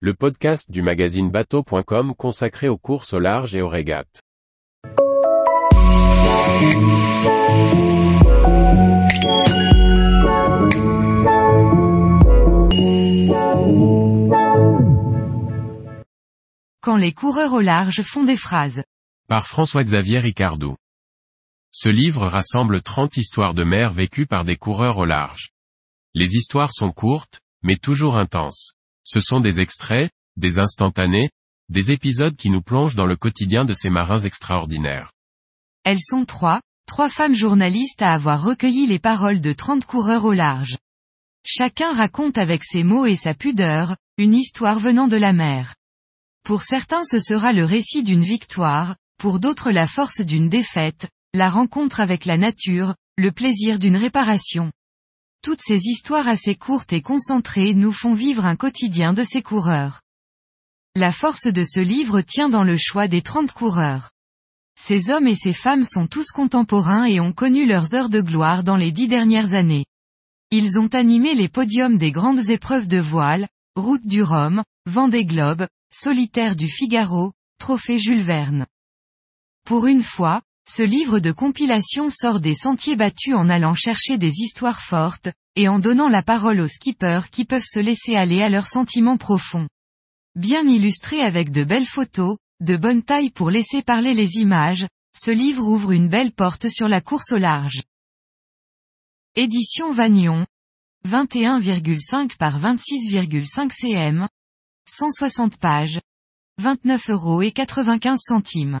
le podcast du magazine bateau.com consacré aux courses au large et aux régates. Quand les coureurs au large font des phrases. Par François-Xavier Ricardou. Ce livre rassemble 30 histoires de mer vécues par des coureurs au large. Les histoires sont courtes, mais toujours intenses. Ce sont des extraits, des instantanés, des épisodes qui nous plongent dans le quotidien de ces marins extraordinaires. Elles sont trois, trois femmes journalistes à avoir recueilli les paroles de 30 coureurs au large. Chacun raconte avec ses mots et sa pudeur, une histoire venant de la mer. Pour certains ce sera le récit d'une victoire, pour d'autres la force d'une défaite, la rencontre avec la nature, le plaisir d'une réparation. Toutes ces histoires assez courtes et concentrées nous font vivre un quotidien de ces coureurs. La force de ce livre tient dans le choix des 30 coureurs. Ces hommes et ces femmes sont tous contemporains et ont connu leurs heures de gloire dans les dix dernières années. Ils ont animé les podiums des grandes épreuves de voile, Route du Rhum, Vendée Globe, Solitaire du Figaro, Trophée Jules Verne. Pour une fois, ce livre de compilation sort des sentiers battus en allant chercher des histoires fortes, et en donnant la parole aux skippers qui peuvent se laisser aller à leurs sentiments profonds. Bien illustré avec de belles photos, de bonne taille pour laisser parler les images, ce livre ouvre une belle porte sur la course au large. Édition Vagnon. 21,5 par 26,5 cm. 160 pages. 29 euros et 95 centimes.